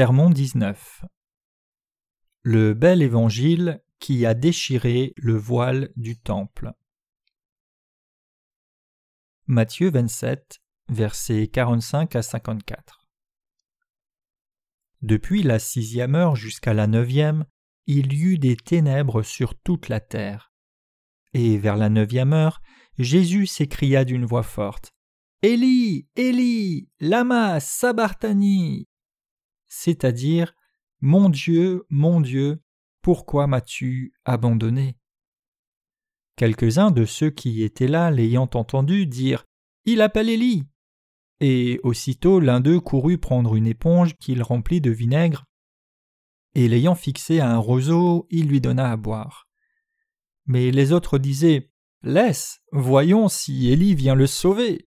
Sermon 19 Le bel évangile qui a déchiré le voile du temple. Matthieu 27, versets 45 à 54. Depuis la sixième heure jusqu'à la neuvième, il y eut des ténèbres sur toute la terre. Et vers la neuvième heure, Jésus s'écria d'une voix forte. Élie, Élie, lama sabachthani c'est-à-dire Mon Dieu, mon Dieu, pourquoi m'as-tu abandonné? Quelques-uns de ceux qui étaient là, l'ayant entendu, dirent Il appelle Élie. Et aussitôt l'un d'eux courut prendre une éponge qu'il remplit de vinaigre, et l'ayant fixée à un roseau, il lui donna à boire. Mais les autres disaient Laisse, voyons si Élie vient le sauver.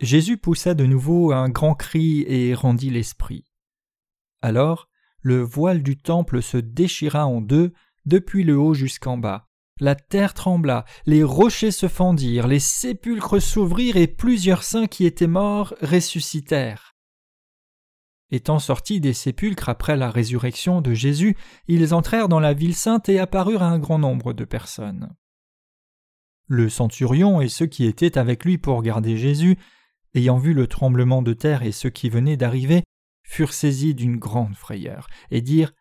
Jésus poussa de nouveau un grand cri et rendit l'esprit. Alors le voile du temple se déchira en deux, depuis le haut jusqu'en bas. La terre trembla, les rochers se fendirent, les sépulcres s'ouvrirent et plusieurs saints qui étaient morts ressuscitèrent. Étant sortis des sépulcres après la résurrection de Jésus, ils entrèrent dans la ville sainte et apparurent à un grand nombre de personnes. Le centurion et ceux qui étaient avec lui pour garder Jésus, ayant vu le tremblement de terre et ceux qui venaient d'arriver, furent saisis d'une grande frayeur et dirent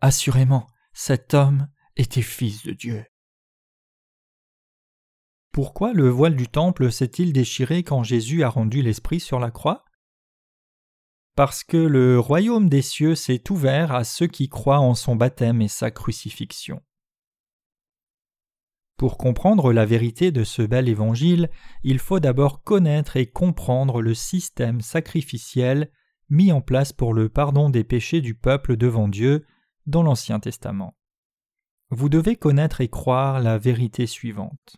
Assurément, cet homme était fils de Dieu. Pourquoi le voile du temple s'est-il déchiré quand Jésus a rendu l'Esprit sur la croix? Parce que le royaume des cieux s'est ouvert à ceux qui croient en son baptême et sa crucifixion. Pour comprendre la vérité de ce bel évangile, il faut d'abord connaître et comprendre le système sacrificiel mis en place pour le pardon des péchés du peuple devant Dieu dans l'Ancien Testament. Vous devez connaître et croire la vérité suivante.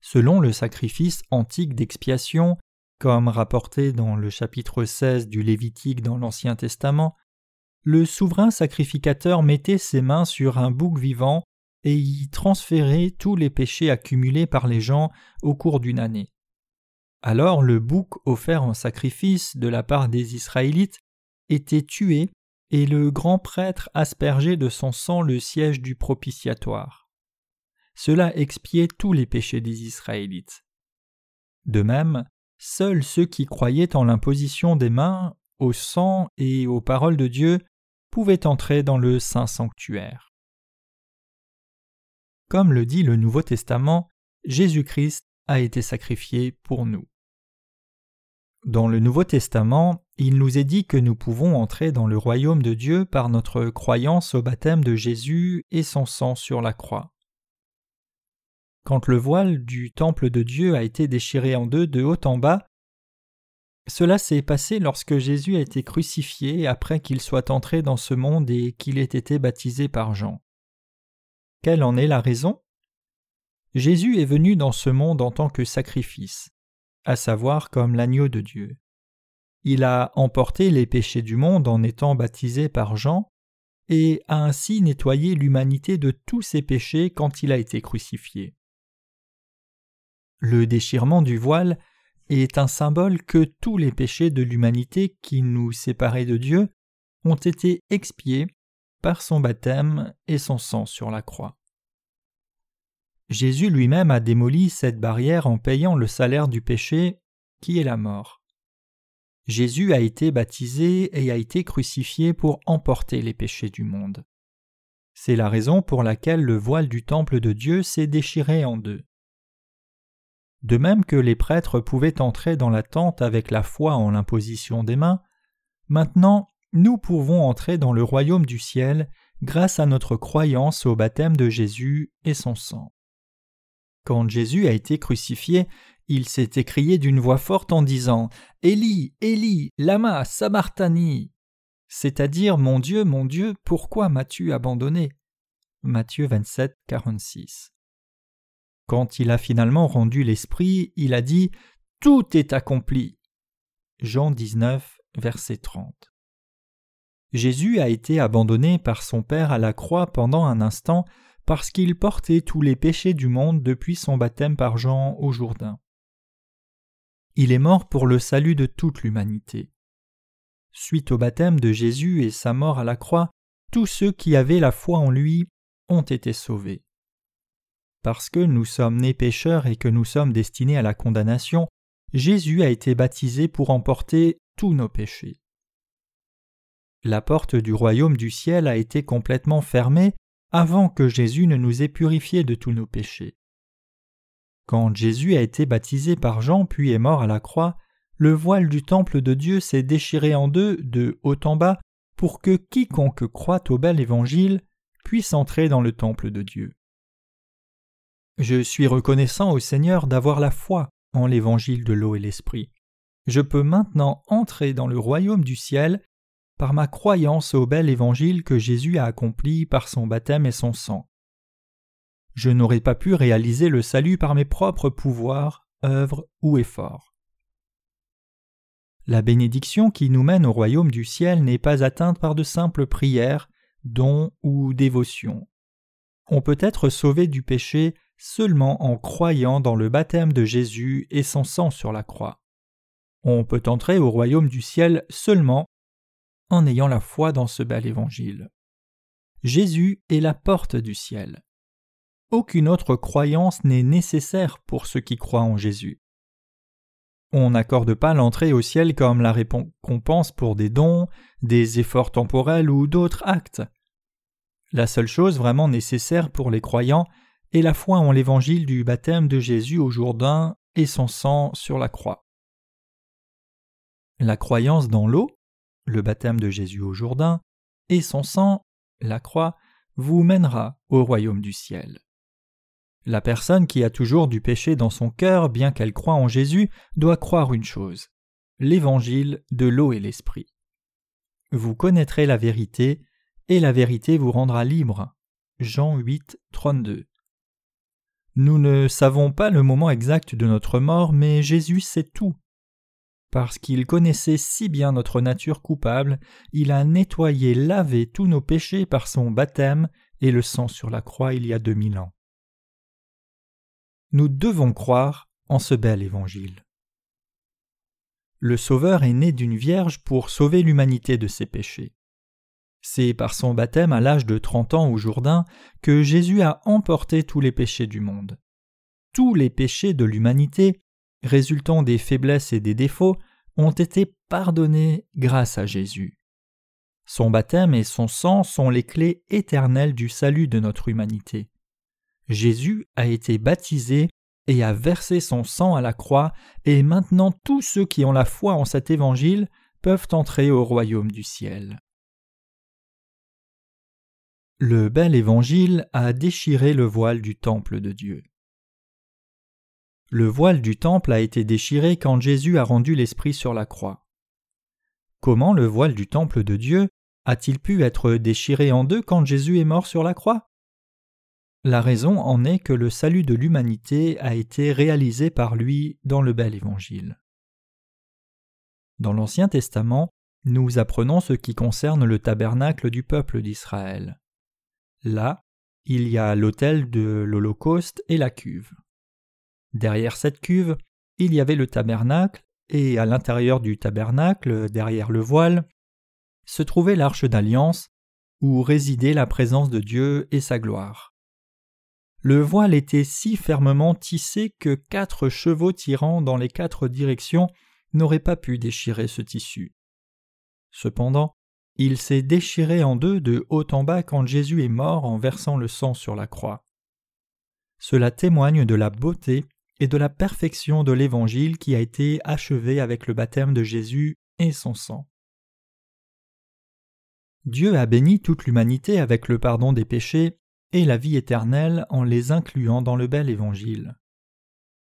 Selon le sacrifice antique d'expiation, comme rapporté dans le chapitre 16 du Lévitique dans l'Ancien Testament, le souverain sacrificateur mettait ses mains sur un bouc vivant et y transférait tous les péchés accumulés par les gens au cours d'une année. Alors le bouc offert en sacrifice de la part des Israélites était tué et le grand prêtre aspergeait de son sang le siège du propitiatoire. Cela expiait tous les péchés des Israélites. De même, seuls ceux qui croyaient en l'imposition des mains, au sang et aux paroles de Dieu pouvaient entrer dans le saint sanctuaire. Comme le dit le Nouveau Testament, Jésus-Christ a été sacrifié pour nous. Dans le Nouveau Testament, il nous est dit que nous pouvons entrer dans le royaume de Dieu par notre croyance au baptême de Jésus et son sang sur la croix. Quand le voile du temple de Dieu a été déchiré en deux de haut en bas, cela s'est passé lorsque Jésus a été crucifié après qu'il soit entré dans ce monde et qu'il ait été baptisé par Jean. Quelle en est la raison? Jésus est venu dans ce monde en tant que sacrifice à savoir comme l'agneau de Dieu. Il a emporté les péchés du monde en étant baptisé par Jean, et a ainsi nettoyé l'humanité de tous ses péchés quand il a été crucifié. Le déchirement du voile est un symbole que tous les péchés de l'humanité qui nous séparaient de Dieu ont été expiés par son baptême et son sang sur la croix. Jésus lui-même a démoli cette barrière en payant le salaire du péché, qui est la mort. Jésus a été baptisé et a été crucifié pour emporter les péchés du monde. C'est la raison pour laquelle le voile du temple de Dieu s'est déchiré en deux. De même que les prêtres pouvaient entrer dans la tente avec la foi en l'imposition des mains, maintenant nous pouvons entrer dans le royaume du ciel grâce à notre croyance au baptême de Jésus et son sang. Quand Jésus a été crucifié, il s'est écrié d'une voix forte en disant Élie, Élie, lama sabachthani c'est-à-dire Mon Dieu, mon Dieu, pourquoi m'as-tu abandonné? Matthieu 27, 46. Quand il a finalement rendu l'esprit, il a dit Tout est accompli. Jean 19, verset 30. Jésus a été abandonné par son Père à la croix pendant un instant parce qu'il portait tous les péchés du monde depuis son baptême par Jean au Jourdain. Il est mort pour le salut de toute l'humanité. suite au baptême de Jésus et sa mort à la croix, tous ceux qui avaient la foi en lui ont été sauvés. Parce que nous sommes nés pécheurs et que nous sommes destinés à la condamnation, Jésus a été baptisé pour emporter tous nos péchés. La porte du royaume du ciel a été complètement fermée avant que Jésus ne nous ait purifiés de tous nos péchés. Quand Jésus a été baptisé par Jean puis est mort à la croix, le voile du temple de Dieu s'est déchiré en deux de haut en bas pour que quiconque croit au bel évangile puisse entrer dans le temple de Dieu. Je suis reconnaissant au Seigneur d'avoir la foi en l'évangile de l'eau et l'esprit. Je peux maintenant entrer dans le royaume du ciel par ma croyance au bel évangile que Jésus a accompli par son baptême et son sang. Je n'aurais pas pu réaliser le salut par mes propres pouvoirs, œuvres ou efforts. La bénédiction qui nous mène au royaume du ciel n'est pas atteinte par de simples prières, dons ou dévotions. On peut être sauvé du péché seulement en croyant dans le baptême de Jésus et son sang sur la croix. On peut entrer au royaume du ciel seulement en ayant la foi dans ce bel évangile. Jésus est la porte du ciel. Aucune autre croyance n'est nécessaire pour ceux qui croient en Jésus. On n'accorde pas l'entrée au ciel comme la récompense pour des dons, des efforts temporels ou d'autres actes. La seule chose vraiment nécessaire pour les croyants est la foi en l'évangile du baptême de Jésus au Jourdain et son sang sur la croix. La croyance dans l'eau le baptême de Jésus au Jourdain, et son sang, la croix, vous mènera au royaume du ciel. La personne qui a toujours du péché dans son cœur, bien qu'elle croie en Jésus, doit croire une chose l'évangile de l'eau et l'esprit. Vous connaîtrez la vérité, et la vérité vous rendra libre. Jean 8, 32. Nous ne savons pas le moment exact de notre mort, mais Jésus sait tout. Parce qu'il connaissait si bien notre nature coupable, il a nettoyé, lavé tous nos péchés par son baptême et le sang sur la croix il y a deux mille ans. Nous devons croire en ce bel évangile. Le Sauveur est né d'une vierge pour sauver l'humanité de ses péchés. C'est par son baptême à l'âge de trente ans au Jourdain que Jésus a emporté tous les péchés du monde. Tous les péchés de l'humanité résultant des faiblesses et des défauts, ont été pardonnés grâce à Jésus. Son baptême et son sang sont les clés éternelles du salut de notre humanité. Jésus a été baptisé et a versé son sang à la croix, et maintenant tous ceux qui ont la foi en cet évangile peuvent entrer au royaume du ciel. Le bel évangile a déchiré le voile du temple de Dieu. Le voile du temple a été déchiré quand Jésus a rendu l'Esprit sur la croix. Comment le voile du temple de Dieu a-t-il pu être déchiré en deux quand Jésus est mort sur la croix? La raison en est que le salut de l'humanité a été réalisé par lui dans le bel évangile. Dans l'Ancien Testament, nous apprenons ce qui concerne le tabernacle du peuple d'Israël. Là, il y a l'autel de l'Holocauste et la cuve. Derrière cette cuve, il y avait le tabernacle, et à l'intérieur du tabernacle, derrière le voile, se trouvait l'arche d'alliance, où résidait la présence de Dieu et sa gloire. Le voile était si fermement tissé que quatre chevaux tirant dans les quatre directions n'auraient pas pu déchirer ce tissu. Cependant, il s'est déchiré en deux de haut en bas quand Jésus est mort en versant le sang sur la croix. Cela témoigne de la beauté et de la perfection de l'Évangile qui a été achevé avec le baptême de Jésus et son sang. Dieu a béni toute l'humanité avec le pardon des péchés et la vie éternelle en les incluant dans le bel Évangile.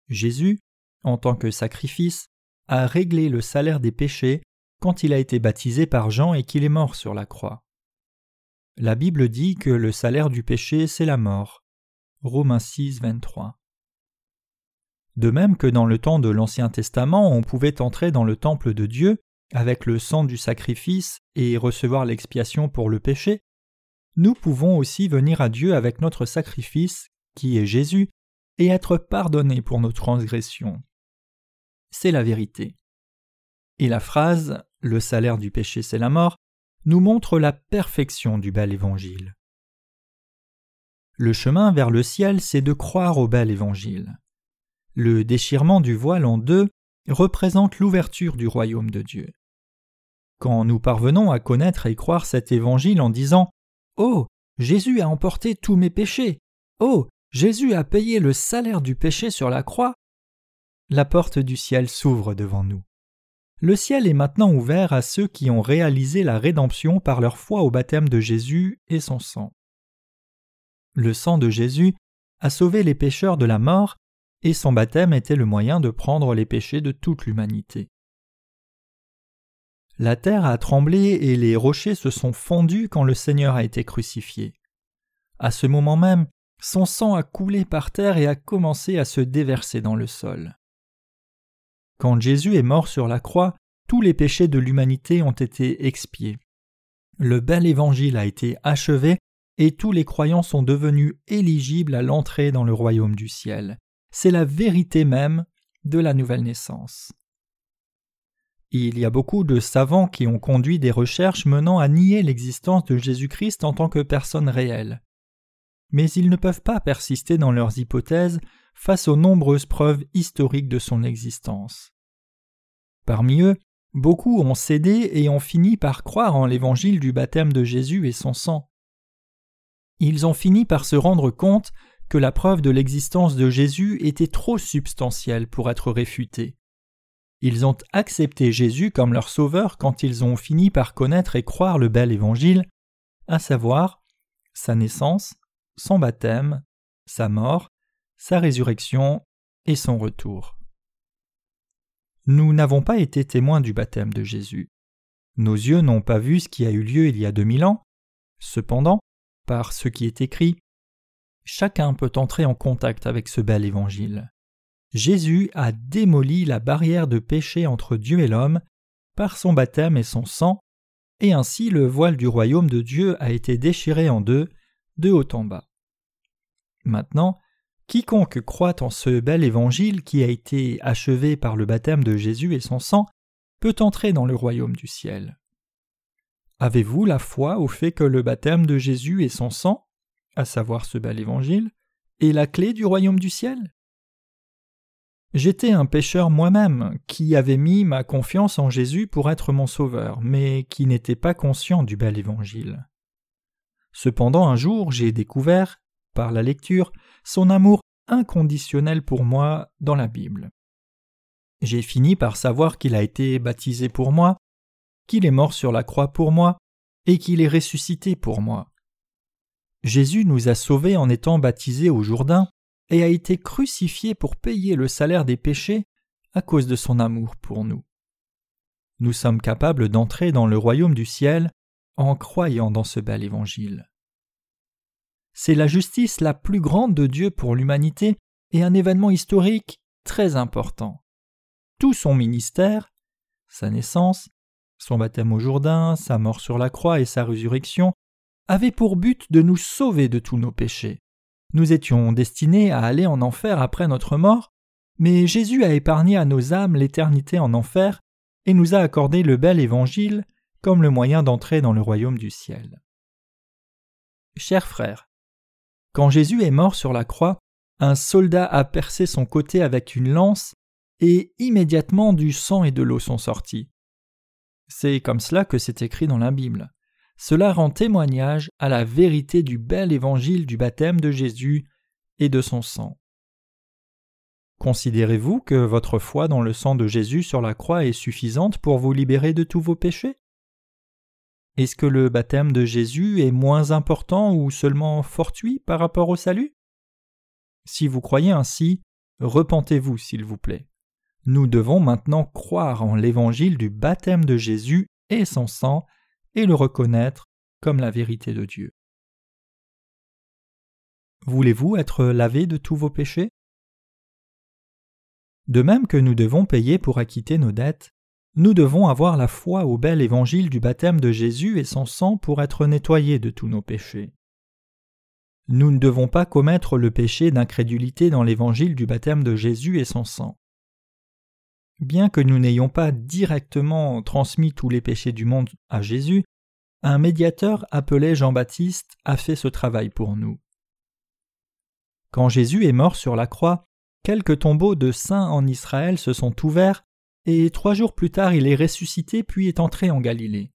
Jésus, en tant que sacrifice, a réglé le salaire des péchés quand il a été baptisé par Jean et qu'il est mort sur la croix. La Bible dit que le salaire du péché, c'est la mort. Romains 6, 23. De même que dans le temps de l'Ancien Testament on pouvait entrer dans le temple de Dieu avec le sang du sacrifice et recevoir l'expiation pour le péché, nous pouvons aussi venir à Dieu avec notre sacrifice, qui est Jésus, et être pardonnés pour nos transgressions. C'est la vérité. Et la phrase le salaire du péché c'est la mort, nous montre la perfection du bel évangile. Le chemin vers le ciel, c'est de croire au bel évangile. Le déchirement du voile en deux représente l'ouverture du royaume de Dieu. Quand nous parvenons à connaître et croire cet évangile en disant Oh, Jésus a emporté tous mes péchés. Oh, Jésus a payé le salaire du péché sur la croix, la porte du ciel s'ouvre devant nous. Le ciel est maintenant ouvert à ceux qui ont réalisé la rédemption par leur foi au baptême de Jésus et son sang. Le sang de Jésus a sauvé les pécheurs de la mort, et son baptême était le moyen de prendre les péchés de toute l'humanité. La terre a tremblé et les rochers se sont fondus quand le Seigneur a été crucifié. À ce moment même, son sang a coulé par terre et a commencé à se déverser dans le sol. Quand Jésus est mort sur la croix, tous les péchés de l'humanité ont été expiés. Le bel évangile a été achevé et tous les croyants sont devenus éligibles à l'entrée dans le royaume du ciel. C'est la vérité même de la nouvelle naissance. Il y a beaucoup de savants qui ont conduit des recherches menant à nier l'existence de Jésus-Christ en tant que personne réelle. Mais ils ne peuvent pas persister dans leurs hypothèses face aux nombreuses preuves historiques de son existence. Parmi eux, beaucoup ont cédé et ont fini par croire en l'évangile du baptême de Jésus et son sang. Ils ont fini par se rendre compte que la preuve de l'existence de Jésus était trop substantielle pour être réfutée. Ils ont accepté Jésus comme leur sauveur quand ils ont fini par connaître et croire le bel évangile, à savoir sa naissance, son baptême, sa mort, sa résurrection et son retour. Nous n'avons pas été témoins du baptême de Jésus. Nos yeux n'ont pas vu ce qui a eu lieu il y a deux mille ans. Cependant, par ce qui est écrit, chacun peut entrer en contact avec ce bel évangile. Jésus a démoli la barrière de péché entre Dieu et l'homme par son baptême et son sang, et ainsi le voile du royaume de Dieu a été déchiré en deux, de haut en bas. Maintenant, Quiconque croit en ce bel évangile qui a été achevé par le baptême de Jésus et son sang peut entrer dans le royaume du ciel. Avez-vous la foi au fait que le baptême de Jésus et son sang, à savoir ce bel évangile, est la clé du royaume du ciel? J'étais un pécheur moi-même qui avait mis ma confiance en Jésus pour être mon sauveur, mais qui n'était pas conscient du bel évangile. Cependant un jour j'ai découvert, par la lecture, son amour inconditionnel pour moi dans la Bible. J'ai fini par savoir qu'il a été baptisé pour moi, qu'il est mort sur la croix pour moi, et qu'il est ressuscité pour moi. Jésus nous a sauvés en étant baptisé au Jourdain et a été crucifié pour payer le salaire des péchés à cause de son amour pour nous. Nous sommes capables d'entrer dans le royaume du ciel en croyant dans ce bel évangile c'est la justice la plus grande de Dieu pour l'humanité et un événement historique très important. Tout son ministère, sa naissance, son baptême au Jourdain, sa mort sur la croix et sa résurrection, avaient pour but de nous sauver de tous nos péchés. Nous étions destinés à aller en enfer après notre mort, mais Jésus a épargné à nos âmes l'éternité en enfer et nous a accordé le bel évangile comme le moyen d'entrer dans le royaume du ciel. Chers frères, quand Jésus est mort sur la croix, un soldat a percé son côté avec une lance, et immédiatement du sang et de l'eau sont sortis. C'est comme cela que c'est écrit dans la Bible. Cela rend témoignage à la vérité du bel évangile du baptême de Jésus et de son sang. Considérez-vous que votre foi dans le sang de Jésus sur la croix est suffisante pour vous libérer de tous vos péchés? Est-ce que le baptême de Jésus est moins important ou seulement fortuit par rapport au salut? Si vous croyez ainsi, repentez-vous s'il vous plaît. Nous devons maintenant croire en l'évangile du baptême de Jésus et son sang et le reconnaître comme la vérité de Dieu. Voulez-vous être lavé de tous vos péchés? De même que nous devons payer pour acquitter nos dettes, nous devons avoir la foi au bel évangile du baptême de Jésus et son sang pour être nettoyés de tous nos péchés. Nous ne devons pas commettre le péché d'incrédulité dans l'évangile du baptême de Jésus et son sang. Bien que nous n'ayons pas directement transmis tous les péchés du monde à Jésus, un médiateur appelé Jean-Baptiste a fait ce travail pour nous. Quand Jésus est mort sur la croix, quelques tombeaux de saints en Israël se sont ouverts, et trois jours plus tard il est ressuscité puis est entré en Galilée.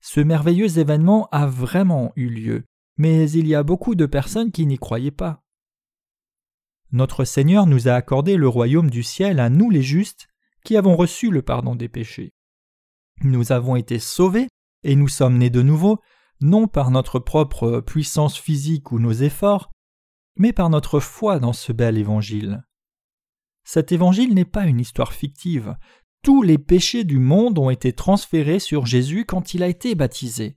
Ce merveilleux événement a vraiment eu lieu, mais il y a beaucoup de personnes qui n'y croyaient pas. Notre Seigneur nous a accordé le royaume du ciel à nous les justes, qui avons reçu le pardon des péchés. Nous avons été sauvés et nous sommes nés de nouveau, non par notre propre puissance physique ou nos efforts, mais par notre foi dans ce bel évangile. Cet évangile n'est pas une histoire fictive. Tous les péchés du monde ont été transférés sur Jésus quand il a été baptisé.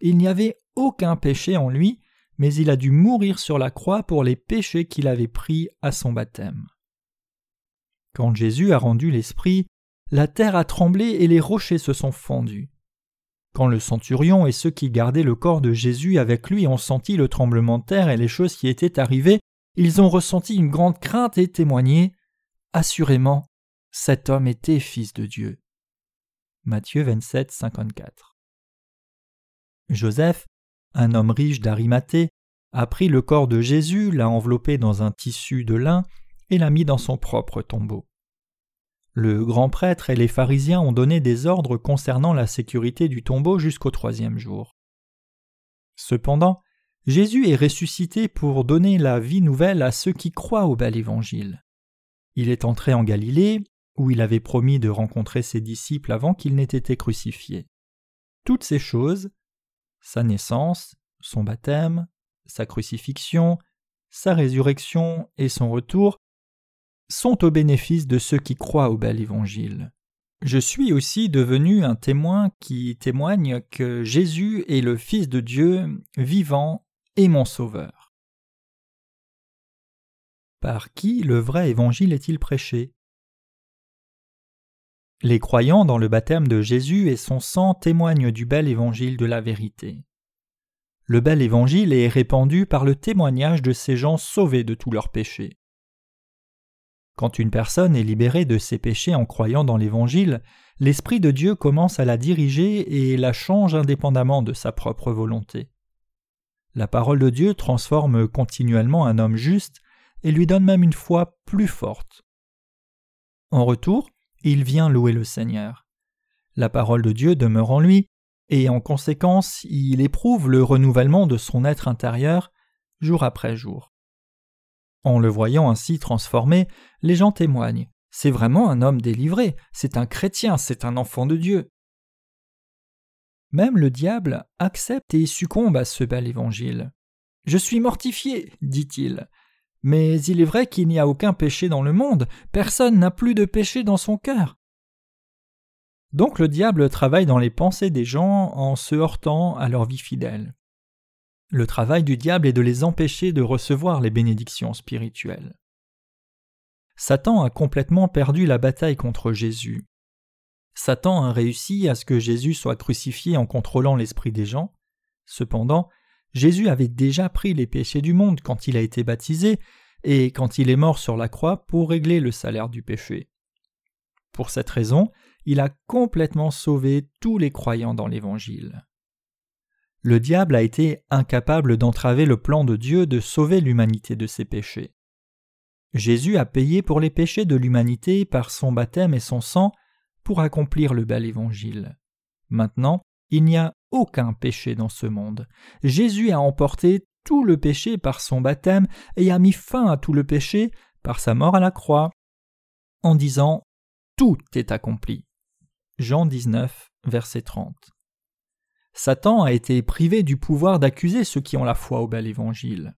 Il n'y avait aucun péché en lui, mais il a dû mourir sur la croix pour les péchés qu'il avait pris à son baptême. Quand Jésus a rendu l'Esprit, la terre a tremblé et les rochers se sont fendus. Quand le centurion et ceux qui gardaient le corps de Jésus avec lui ont senti le tremblement de terre et les choses qui étaient arrivées, ils ont ressenti une grande crainte et témoigné Assurément, cet homme était fils de Dieu. Matthieu 27, 54. Joseph, un homme riche d'Arimathée, a pris le corps de Jésus, l'a enveloppé dans un tissu de lin et l'a mis dans son propre tombeau. Le grand prêtre et les pharisiens ont donné des ordres concernant la sécurité du tombeau jusqu'au troisième jour. Cependant, Jésus est ressuscité pour donner la vie nouvelle à ceux qui croient au bel évangile. Il est entré en Galilée, où il avait promis de rencontrer ses disciples avant qu'il n'ait été crucifié. Toutes ces choses, sa naissance, son baptême, sa crucifixion, sa résurrection et son retour, sont au bénéfice de ceux qui croient au bel évangile. Je suis aussi devenu un témoin qui témoigne que Jésus est le Fils de Dieu, vivant et mon Sauveur. Par qui le vrai évangile est-il prêché? Les croyants dans le baptême de Jésus et son sang témoignent du bel évangile de la vérité. Le bel évangile est répandu par le témoignage de ces gens sauvés de tous leurs péchés. Quand une personne est libérée de ses péchés en croyant dans l'Évangile, l'Esprit de Dieu commence à la diriger et la change indépendamment de sa propre volonté. La parole de Dieu transforme continuellement un homme juste et lui donne même une foi plus forte. En retour, il vient louer le Seigneur. La parole de Dieu demeure en lui, et en conséquence il éprouve le renouvellement de son être intérieur jour après jour. En le voyant ainsi transformé, les gens témoignent. C'est vraiment un homme délivré, c'est un chrétien, c'est un enfant de Dieu. Même le diable accepte et succombe à ce bel évangile. Je suis mortifié, dit-il. Mais il est vrai qu'il n'y a aucun péché dans le monde, personne n'a plus de péché dans son cœur. Donc le diable travaille dans les pensées des gens en se heurtant à leur vie fidèle. Le travail du diable est de les empêcher de recevoir les bénédictions spirituelles. Satan a complètement perdu la bataille contre Jésus. Satan a réussi à ce que Jésus soit crucifié en contrôlant l'esprit des gens. Cependant, Jésus avait déjà pris les péchés du monde quand il a été baptisé et quand il est mort sur la croix pour régler le salaire du péché. Pour cette raison, il a complètement sauvé tous les croyants dans l'Évangile le diable a été incapable d'entraver le plan de Dieu de sauver l'humanité de ses péchés. Jésus a payé pour les péchés de l'humanité par son baptême et son sang pour accomplir le bel évangile. Maintenant, il n'y a aucun péché dans ce monde. Jésus a emporté tout le péché par son baptême et a mis fin à tout le péché par sa mort à la croix, en disant Tout est accompli. Jean 19, verset 30. Satan a été privé du pouvoir d'accuser ceux qui ont la foi au bel évangile.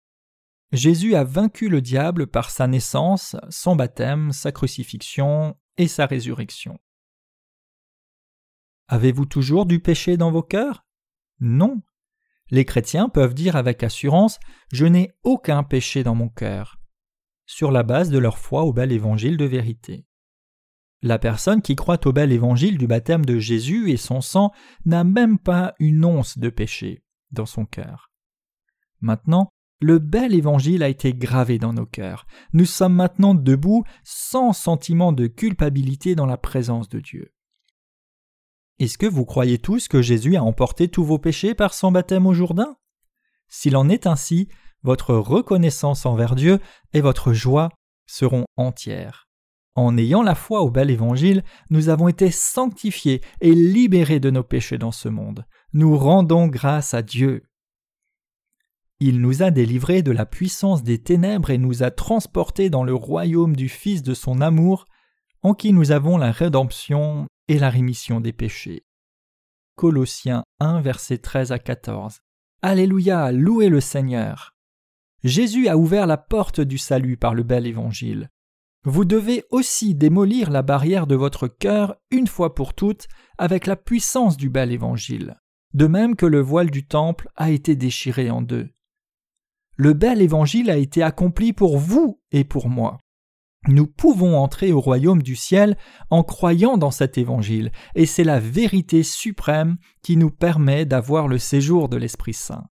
Jésus a vaincu le diable par sa naissance, son baptême, sa crucifixion et sa résurrection. Avez-vous toujours du péché dans vos cœurs? Non. Les chrétiens peuvent dire avec assurance Je n'ai aucun péché dans mon cœur, sur la base de leur foi au bel évangile de vérité. La personne qui croit au bel évangile du baptême de Jésus et son sang n'a même pas une once de péché dans son cœur. Maintenant, le bel évangile a été gravé dans nos cœurs. Nous sommes maintenant debout sans sentiment de culpabilité dans la présence de Dieu. Est-ce que vous croyez tous que Jésus a emporté tous vos péchés par son baptême au Jourdain? S'il en est ainsi, votre reconnaissance envers Dieu et votre joie seront entières. En ayant la foi au bel évangile, nous avons été sanctifiés et libérés de nos péchés dans ce monde. Nous rendons grâce à Dieu. Il nous a délivrés de la puissance des ténèbres et nous a transportés dans le royaume du Fils de son amour, en qui nous avons la rédemption et la rémission des péchés. Colossiens 1, versets 13 à 14. Alléluia, louez le Seigneur. Jésus a ouvert la porte du salut par le bel évangile. Vous devez aussi démolir la barrière de votre cœur une fois pour toutes avec la puissance du bel évangile, de même que le voile du temple a été déchiré en deux. Le bel évangile a été accompli pour vous et pour moi. Nous pouvons entrer au royaume du ciel en croyant dans cet évangile, et c'est la vérité suprême qui nous permet d'avoir le séjour de l'Esprit Saint.